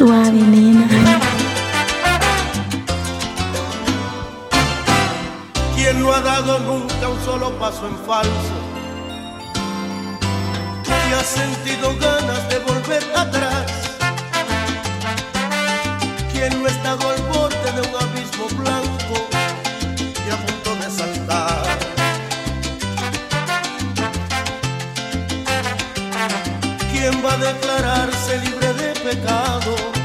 suave, nena. Quien no ha dado nunca un solo paso en falso y ha sentido ganas de volver atrás. Quien no ha estado al borde de un abismo blanco y a punto de saltar. ¿Quién va a declararse libre de pecado?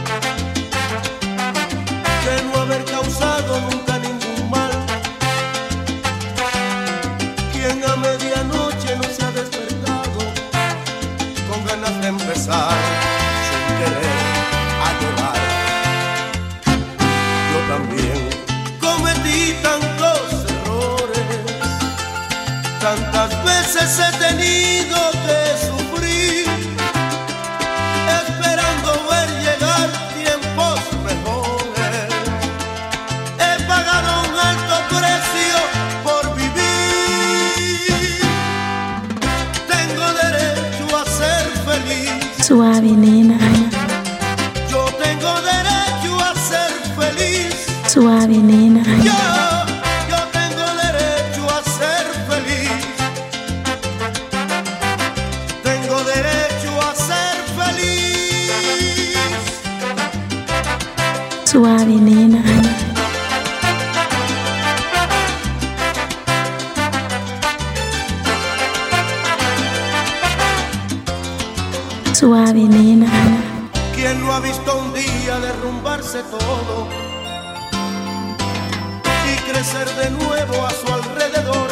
envejecer de nuevo a su alrededor.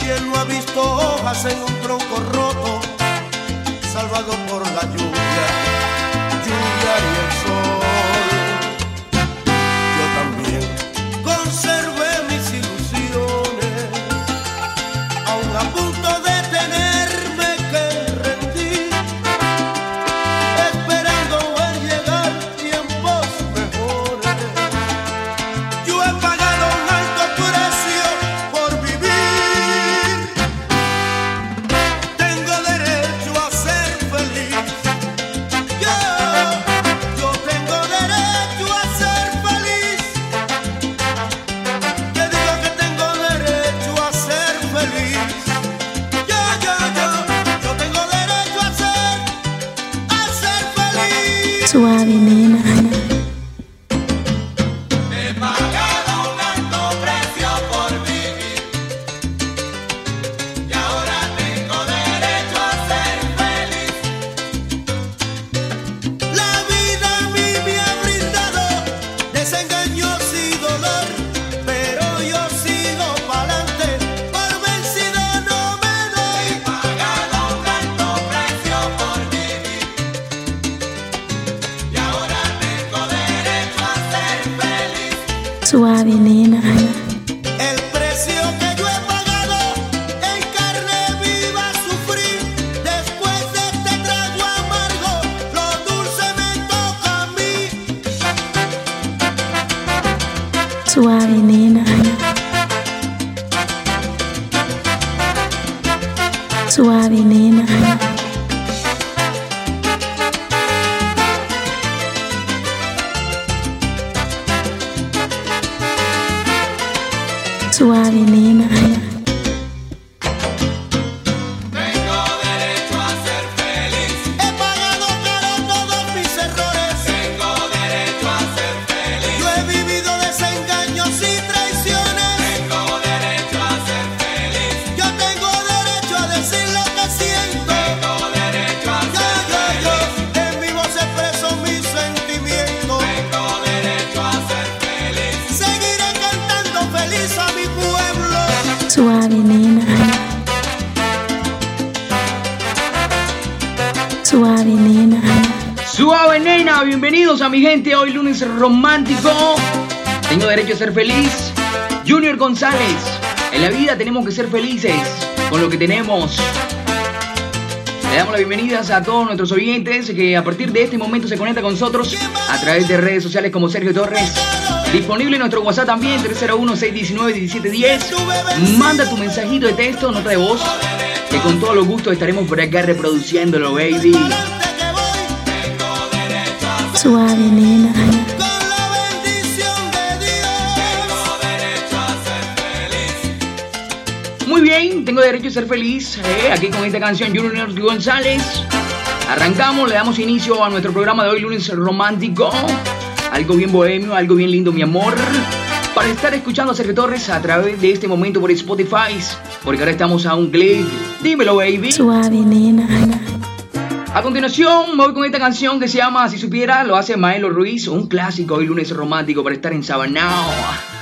¿Quién no ha visto hojas en un tronco roto, salvado por la lluvia? Mm-hmm. Hoy lunes romántico. Tengo derecho a ser feliz. Junior González. En la vida tenemos que ser felices con lo que tenemos. Le damos las bienvenidas a todos nuestros oyentes que a partir de este momento se conectan con nosotros a través de redes sociales como Sergio Torres. Disponible en nuestro WhatsApp también, 301-619-1710. Manda tu mensajito de texto, nota de voz, que con todos los gustos estaremos por acá reproduciéndolo, baby. Suave, nena. Con la bendición de Dios. Tengo derecho a ser feliz. Muy bien, tengo derecho a ser feliz. eh, aquí con esta canción Junior González. Arrancamos, le damos inicio a nuestro programa de hoy, lunes romántico. Algo bien bohemio, algo bien lindo, mi amor. Para estar escuchando a Sergio Torres a través de este momento por Spotify. Porque ahora estamos a un clic. Dímelo, baby. Suave, nena. A continuación, me voy con esta canción que se llama Si Supiera, lo hace Maelo Ruiz, un clásico hoy lunes romántico para estar en Sabanao.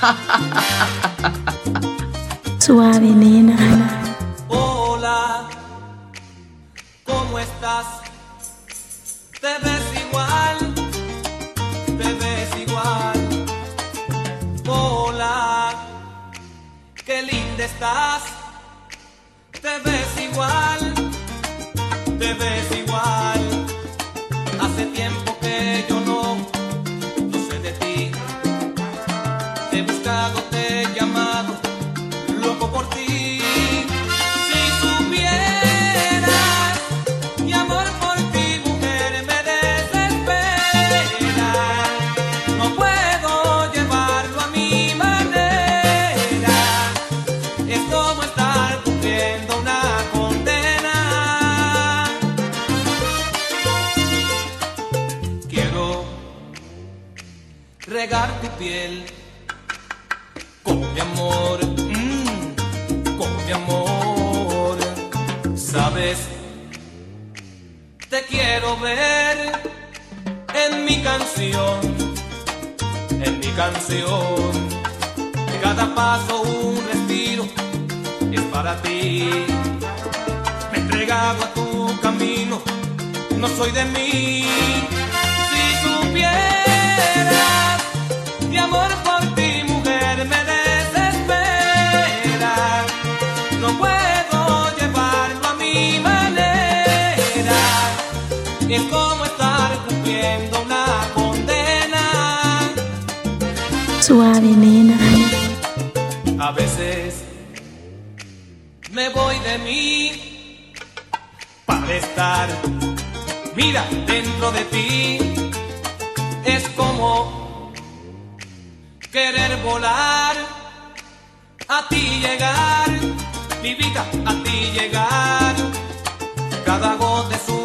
Suave, nena. Hola, ¿cómo estás? Te ves igual, te ves igual. Hola, qué linda estás. Te ves igual, te ves igual. Con mi amor, mm, con mi amor. Sabes, te quiero ver en mi canción, en mi canción. Cada paso un respiro es para ti. Me he entregado a tu camino, no soy de mí. Si supieras mi amor por ti, mujer, me desespera. No puedo llevarlo a mi manera. Es como estar cumpliendo una condena. Suave, nena. A veces me voy de mí para estar, mira, dentro de ti. Es como querer volar, a ti llegar, mi vida, a ti llegar. Cada gota es una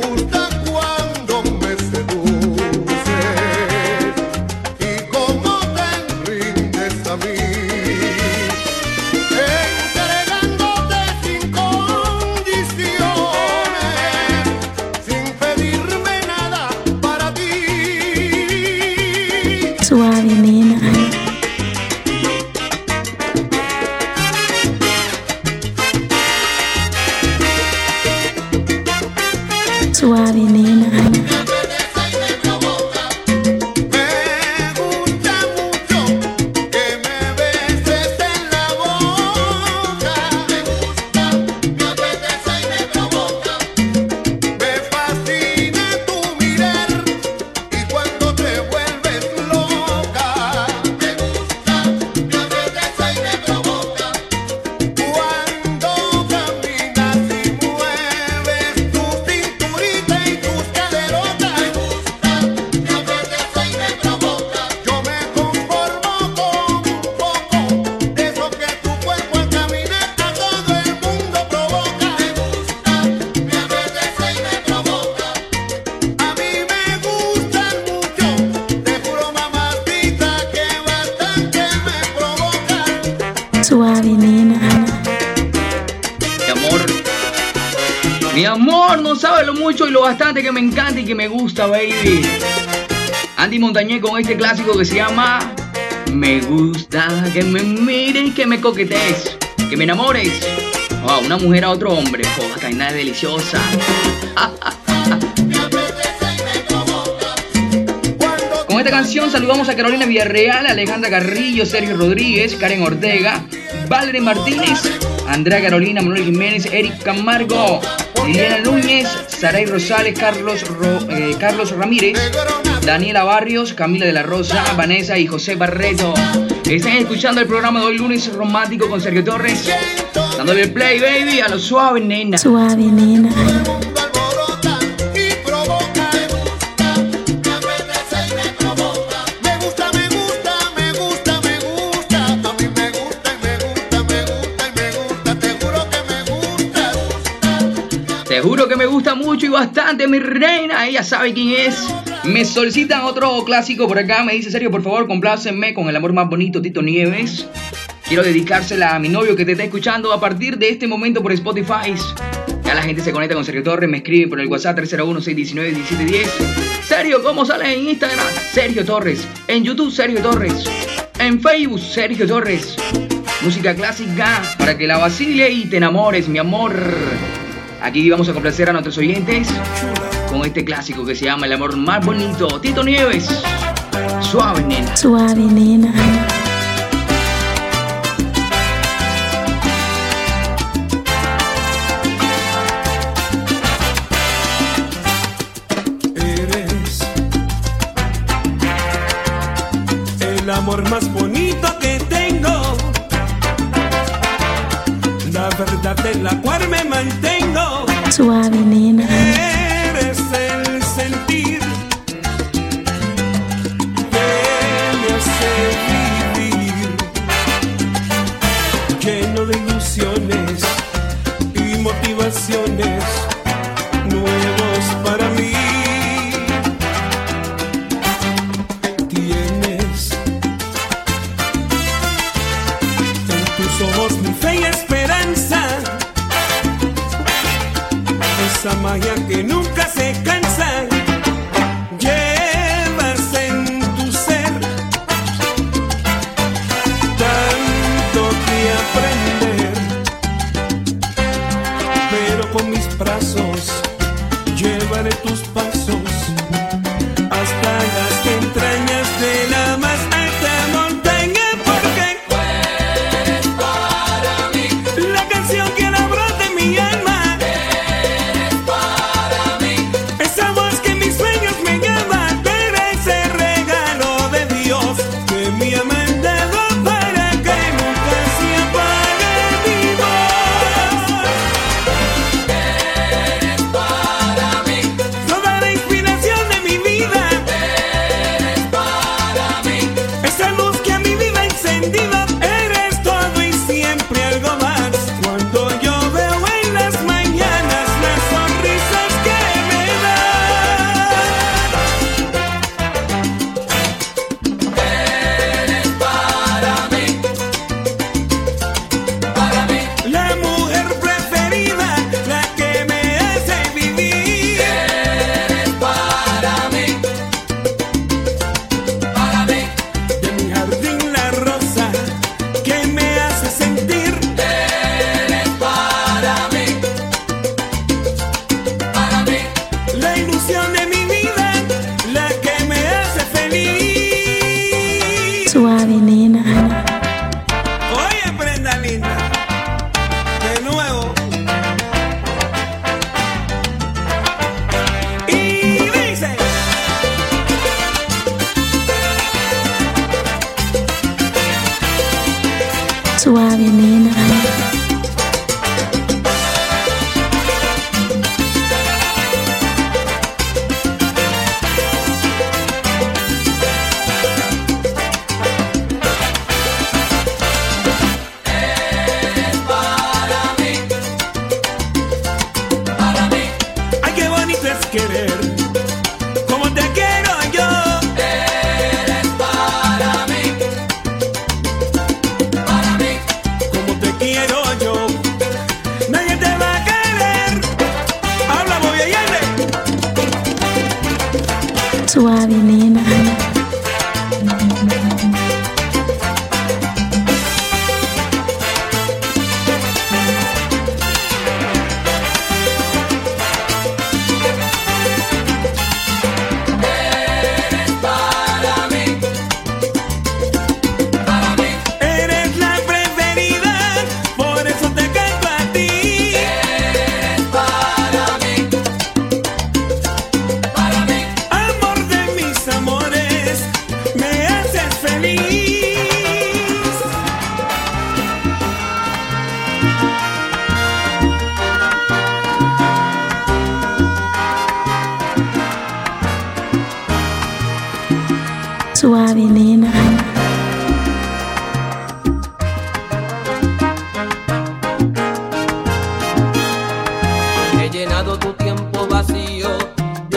que Con este clásico que se llama Me gusta que me mires que me coquetees, que me enamores. Oh, una mujer a otro hombre, oh, nada deliciosa. Con esta canción saludamos a Carolina Villarreal, Alejandra Carrillo, Sergio Rodríguez, Karen Ortega, Valerie Martínez, Andrea Carolina, Manuel Jiménez, Eric Camargo, Liliana Núñez, Saray Rosales, Carlos, eh, Carlos Ramírez, Daniela Barrios, Camila de la Rosa, Vanessa y José Barreto. Están escuchando el programa de hoy lunes romántico con Sergio Torres. Dándole play, baby, a lo suave, nena. Suave, nena. juro que me gusta mucho y bastante, mi reina. Ella sabe quién es. Me solicitan otro clásico por acá. Me dice, serio, por favor, complácenme con el amor más bonito, Tito Nieves. Quiero dedicársela a mi novio que te está escuchando a partir de este momento por Spotify. Ya la gente se conecta con Sergio Torres, me escribe por el WhatsApp 301-619-1710. Sergio, ¿cómo sale en Instagram? Sergio Torres. En YouTube, Sergio Torres. En Facebook, Sergio Torres. Música clásica para que la vacile y te enamores, mi amor. Aquí vamos a complacer a nuestros oyentes con este clásico que se llama El amor más bonito. Tito Nieves. Suave, nena. Suave, nena. Eres el amor más bonito que tengo. La verdad de la cual me mantengo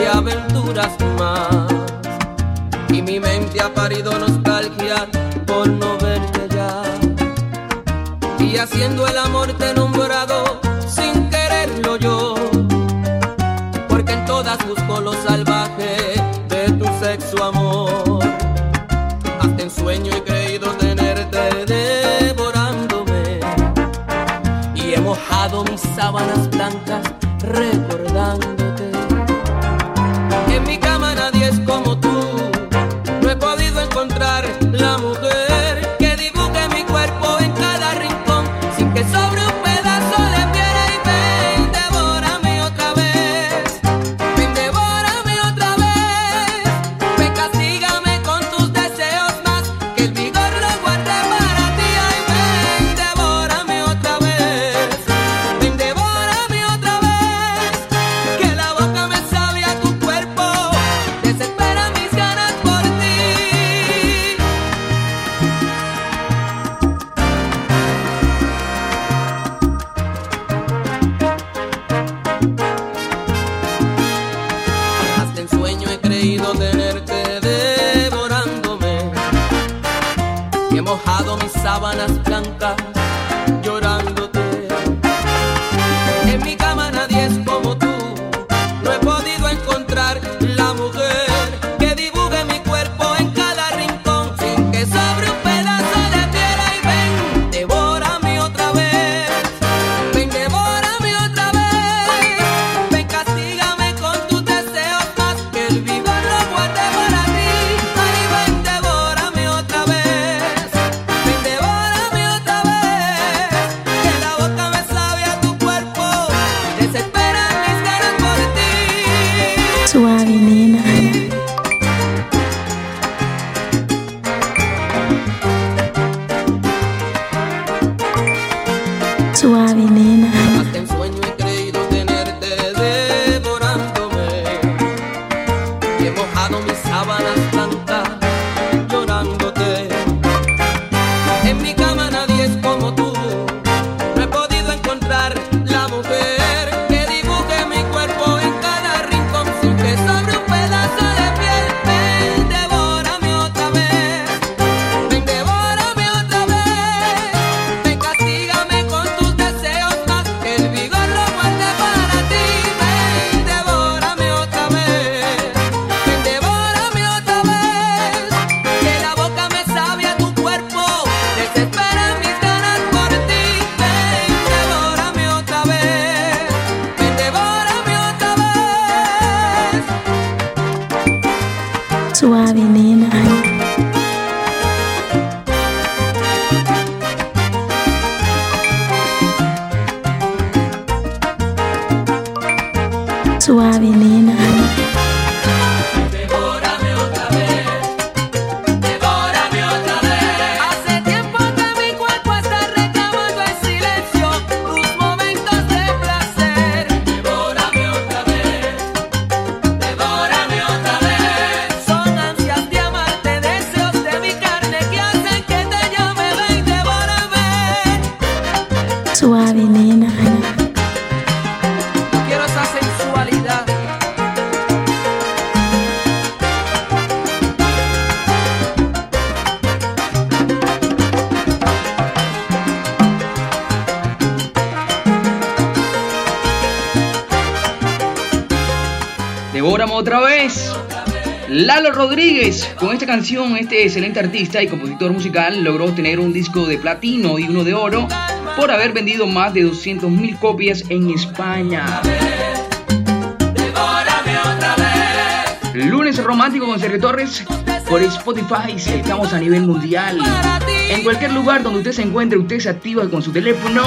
de aventuras más. Y mi mente ha parido nostalgia por no verte ya. Y haciendo el amor te he nombrado sin quererlo yo. Porque en todas busco lo salvaje de tu sexo amor. Hasta en sueño he creído tenerte devorándome. Y he mojado mis sábanas blancas. Recuerdo otra vez. Lalo Rodríguez, con esta canción, este excelente artista y compositor musical logró tener un disco de platino y uno de oro por haber vendido más de 200.000 copias en España. Lunes romántico con Sergio Torres por Spotify. Estamos a nivel mundial. En cualquier lugar donde usted se encuentre, usted se activa con su teléfono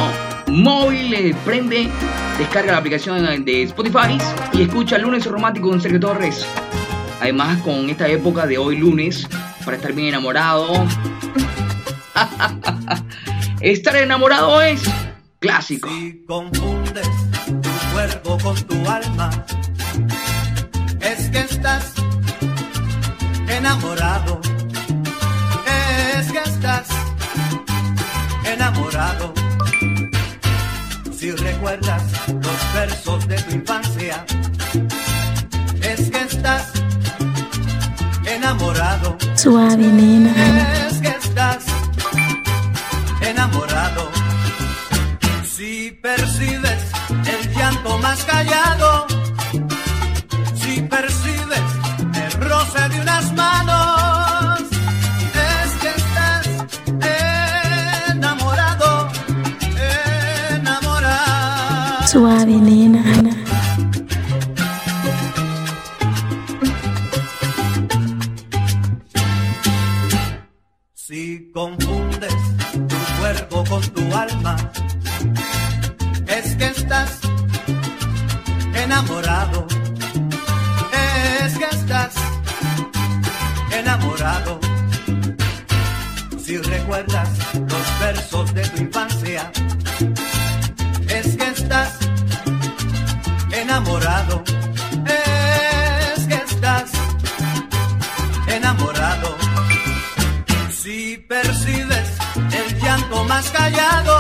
móvil, le prende Descarga la aplicación de Spotify y escucha Lunes Romántico con Sergio Torres. Además, con esta época de hoy lunes, para estar bien enamorado. estar enamorado es clásico. Si confundes tu cuerpo con tu alma, es que estás enamorado. Es que estás enamorado si recuerdas los versos de tu infancia, es que estás enamorado. Suave, nena. Es que estás enamorado. Si percibes el llanto más callado, confundes tu cuerpo con tu alma, es que estás enamorado. Es que estás enamorado. Si recuerdas los versos de tu infancia, más callado,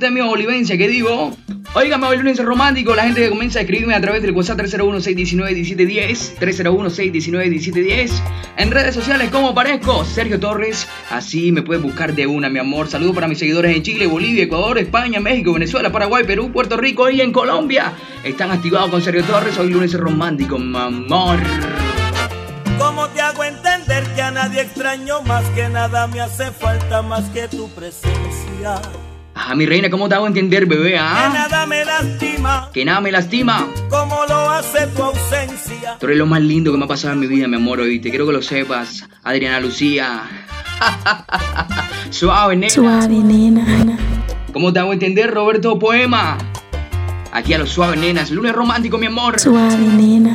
Valencia, Temio Olivencia, ¿qué digo? Óigame, hoy lunes romántico, la gente que comienza a escribirme a través del WhatsApp 301-619-1710, 301-619-1710, en redes sociales, ¿cómo parezco? Sergio Torres, así me puedes buscar de una, mi amor. Saludos para mis seguidores en Chile, Bolivia, Ecuador, España, México, Venezuela, Paraguay, Perú, Puerto Rico y en Colombia. Están activados con Sergio Torres, hoy lunes romántico, mi amor. ¿Cómo te hago entender que a nadie extraño más que nada me hace falta más que tu presencia? Ah, mi reina, ¿cómo te hago entender, bebé? Que Ah, nada me lastima que nada me lastima. como lo hace tu ausencia. Tú eres lo más lindo que me ha pasado en mi vida, mi amor, oíste. Quiero que lo sepas. Adriana Lucía. Suave, nena. Suave, nena. ¿Cómo te hago entender, Roberto Poema? Aquí a los suaves, nenas. Lunes romántico, mi amor. Suave, nena.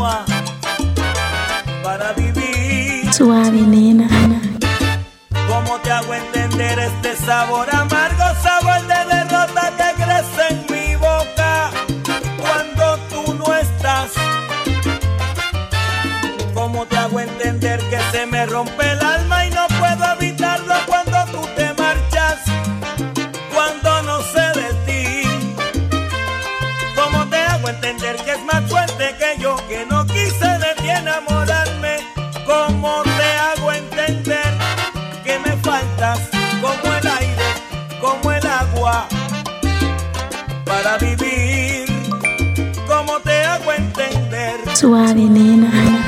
agua para vivir? Suave, nena. ¿Cómo te hago entender este sabor amargo, Suave, nena.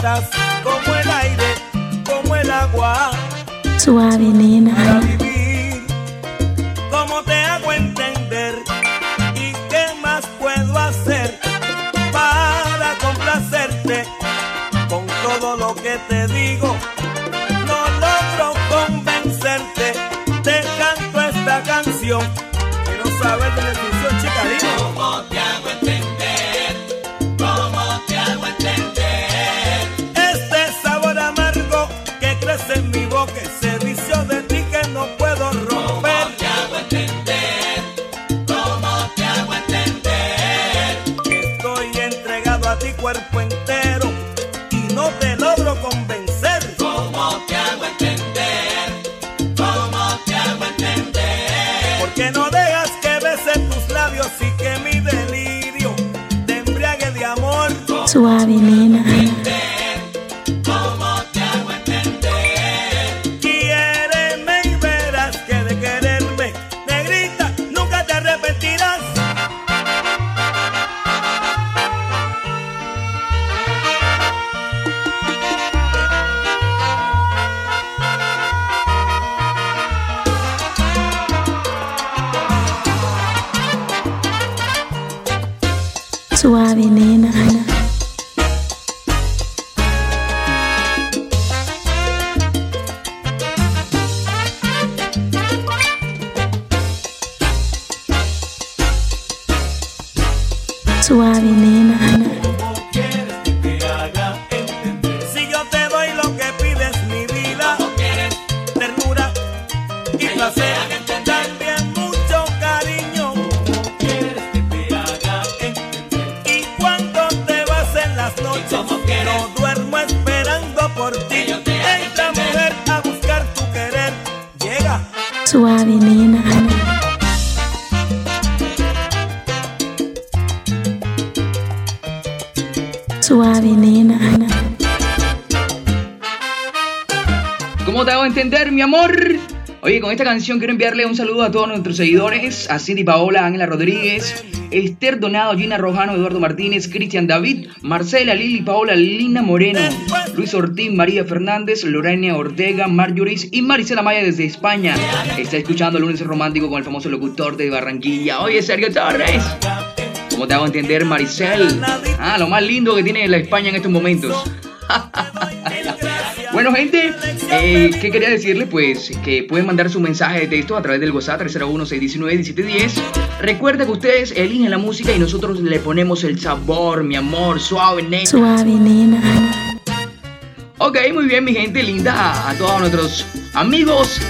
Faltas como el aire, como el agua Suave, para nena. vivir? ¿Cómo te hago entender? ¿Y qué más puedo hacer para complacerte con todo lo que te digo? No logro convencerte, te canto esta canción que no sabes de y que yo te placer, también mucho cariño. ¿Cómo quieres que te haga entender? Y cuando te vas en las noches, quieres? no duermo esperando por ti. Entender. mujer a buscar tu querer, llega. Suave, nena. Suave, nena. ¿Cómo te hago entender, mi amor? Oye, con esta canción quiero enviarle un saludo a todos nuestros seguidores, a Cindy Paola, Ángela Rodríguez, Esther Donado, Gina Rojano, Eduardo Martínez, Cristian David, Marcela, Lili, Paola, Lina Moreno, Luis Ortiz, María Fernández, Lorena Ortega, Marjoris y Marisela Maya desde España. Está escuchando el lunes romántico con el famoso locutor de Barranquilla. Oye, Sergio Torres. ¿Cómo te hago entender, Maricel? Ah, lo más lindo que tiene la España en estos momentos. Bueno, gente, eh, ¿qué quería decirle? Pues que pueden mandar su mensaje de texto a través del WhatsApp 301-619-1710. Recuerda que ustedes eligen la música y nosotros le ponemos el sabor, mi amor, suave, nena. Suave, nena. Ok, muy bien, mi gente linda, a todos nuestros amigos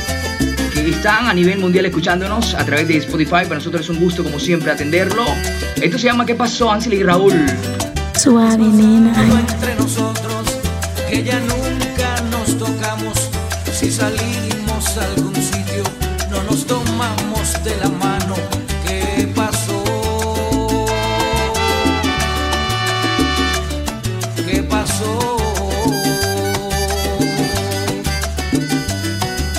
que están a nivel mundial escuchándonos a través de Spotify. Para nosotros es un gusto, como siempre, atenderlo. Esto se llama ¿Qué pasó, Ansel y Raúl? Suave, nena. entre nosotros que ya nunca nos tocamos. Si salimos a algún sitio, no nos tomamos de la mano. ¿Qué pasó? ¿Qué pasó?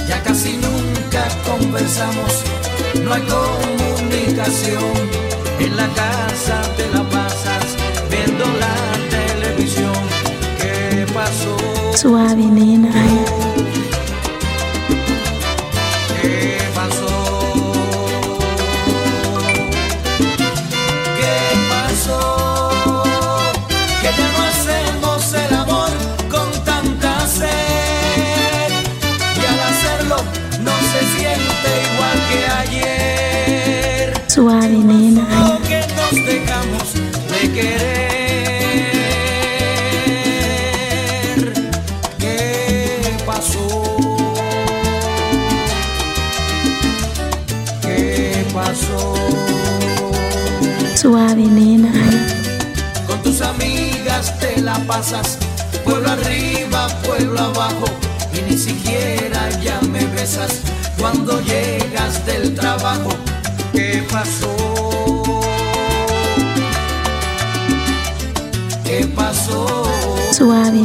Ya casi nunca conversamos, no hay comunicación. En la casa te la pasas viendo la televisión. ¿Qué pasó? Suave, nena. Pueblo arriba, pueblo abajo, y ni siquiera ya me besas cuando llegas del trabajo. ¿Qué pasó? ¿Qué pasó? Suave,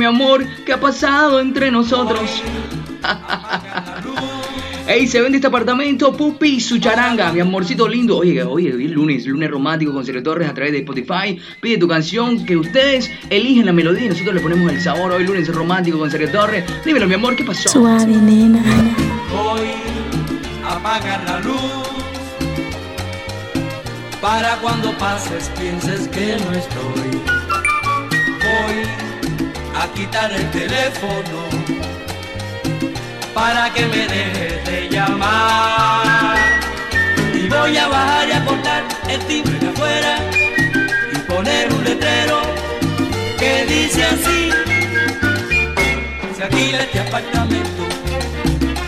mi amor? ¿Qué ha pasado entre nosotros? Ey, se vende este apartamento, Pupi y su charanga, mi amorcito lindo. Oye, oye, hoy es lunes, lunes romántico con Sergio Torres a través de Spotify. Pide tu canción que ustedes eligen la melodía y nosotros le ponemos el sabor. Hoy lunes romántico con Sergio Torres. Dímelo, mi amor, ¿qué pasó? Suave, nena. Voy a apagar la luz para cuando pases pienses que no estoy. Voy a quitar el teléfono para que me dejes de llamar. Y voy a bajar y a cortar el timbre de afuera y poner un letrero que dice así. Se alquila este apartamento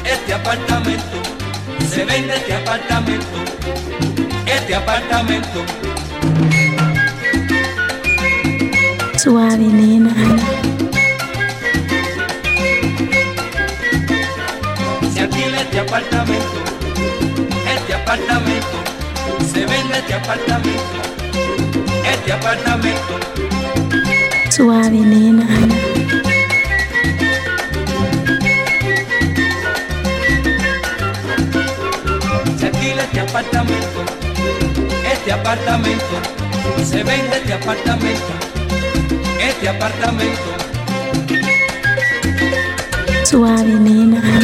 este apartamento, se vende este apartamento, este apartamento. Suave, nena. Este apartamento, este apartamento, se vende este apartamento, este apartamento. Suave, nena. Se alquila este apartamento, este apartamento, se vende este apartamento, este apartamento. Suave, nena.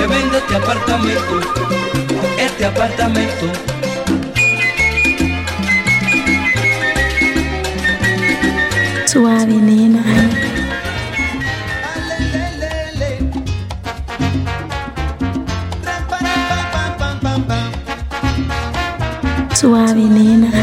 Se vende este apartamento, este apartamento. Suave, nena. Suave, nena.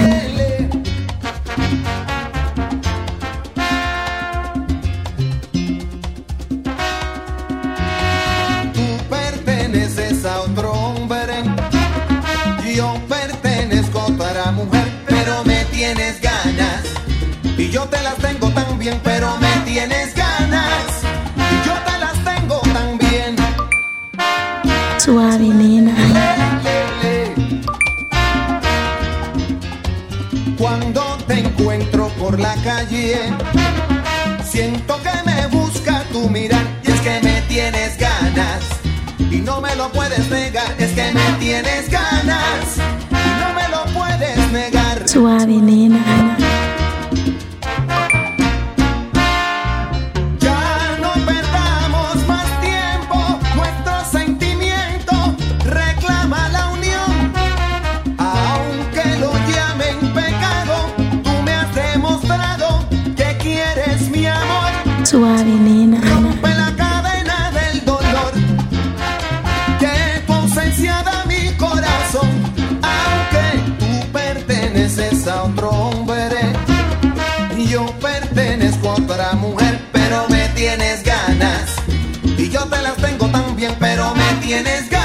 tienes ganas y yo te las tengo también, pero me tienes ganas.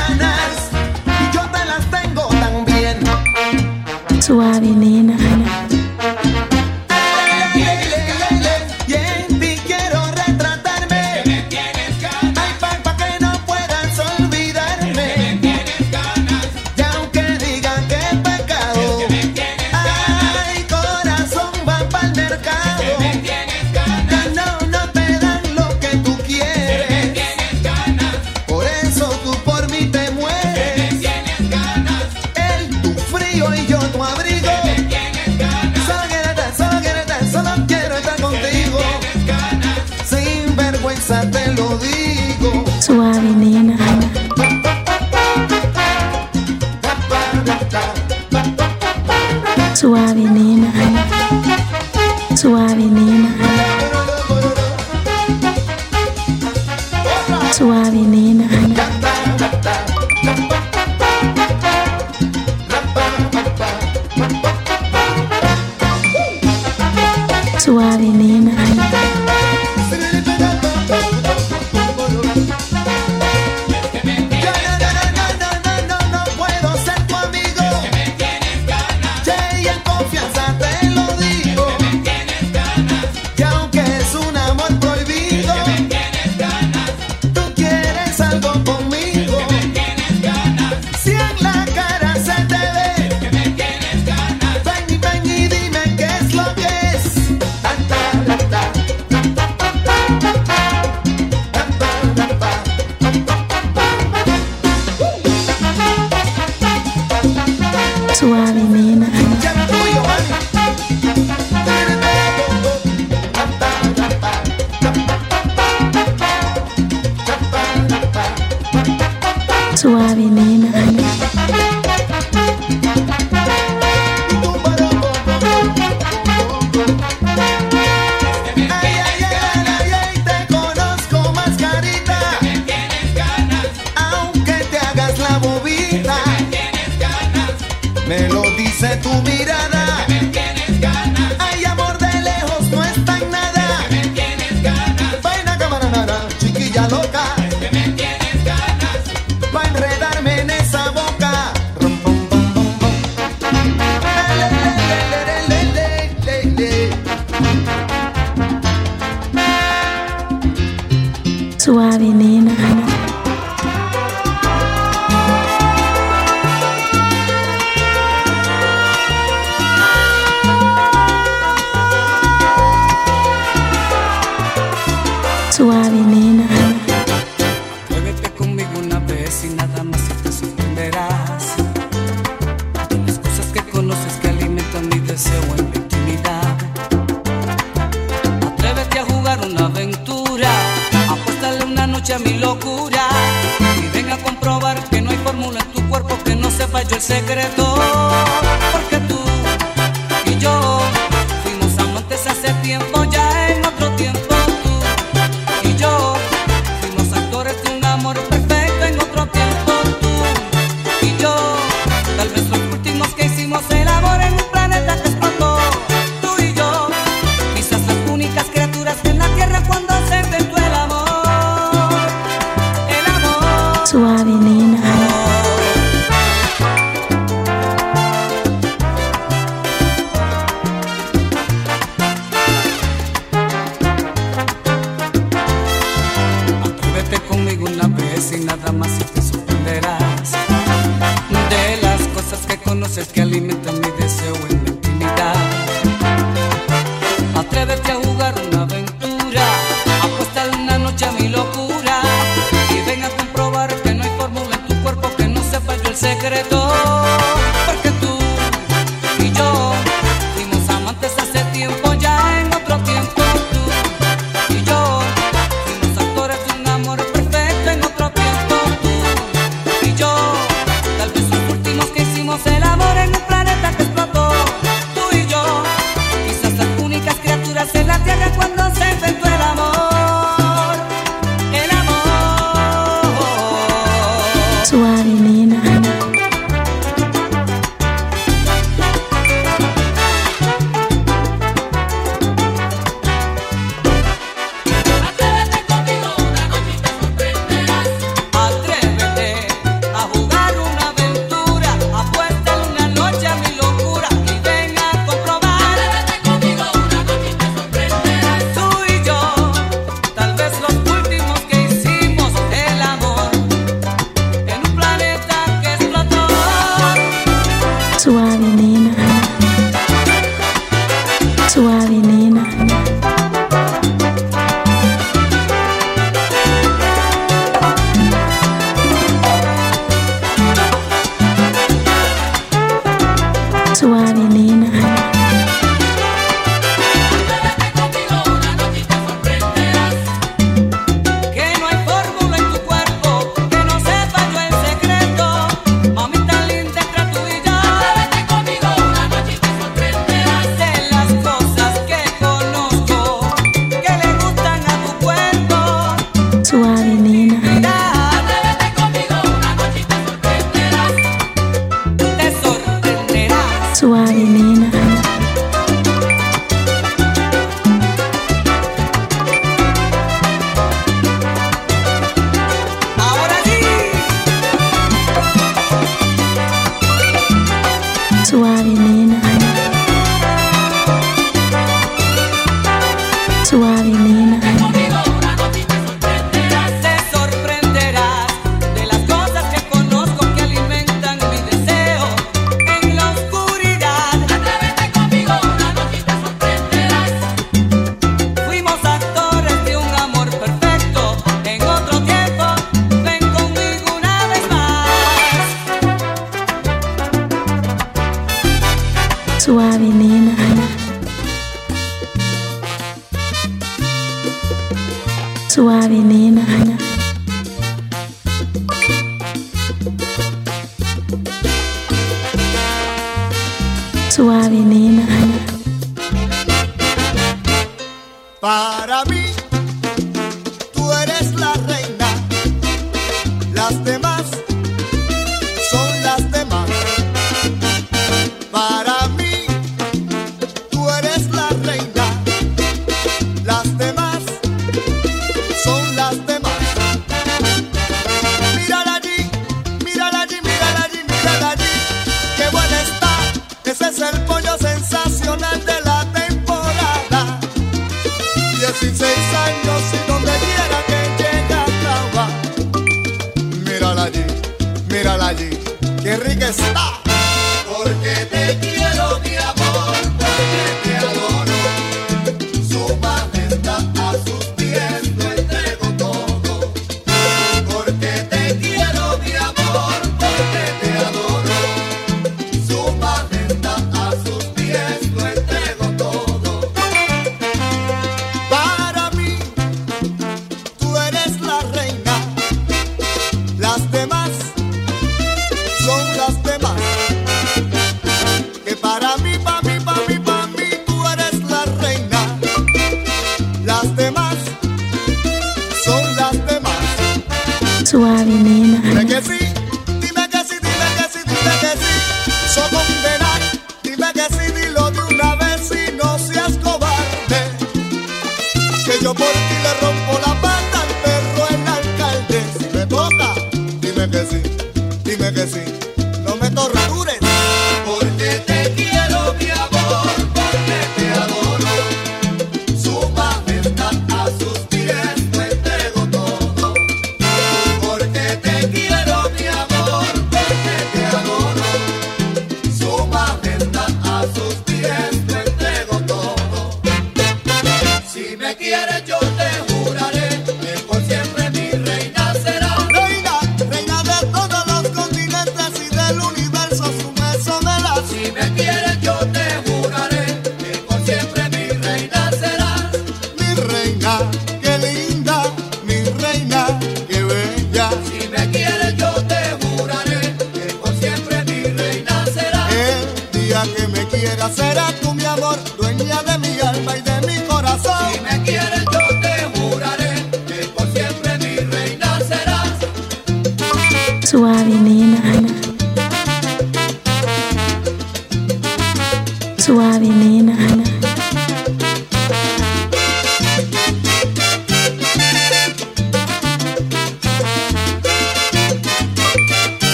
我还没呢。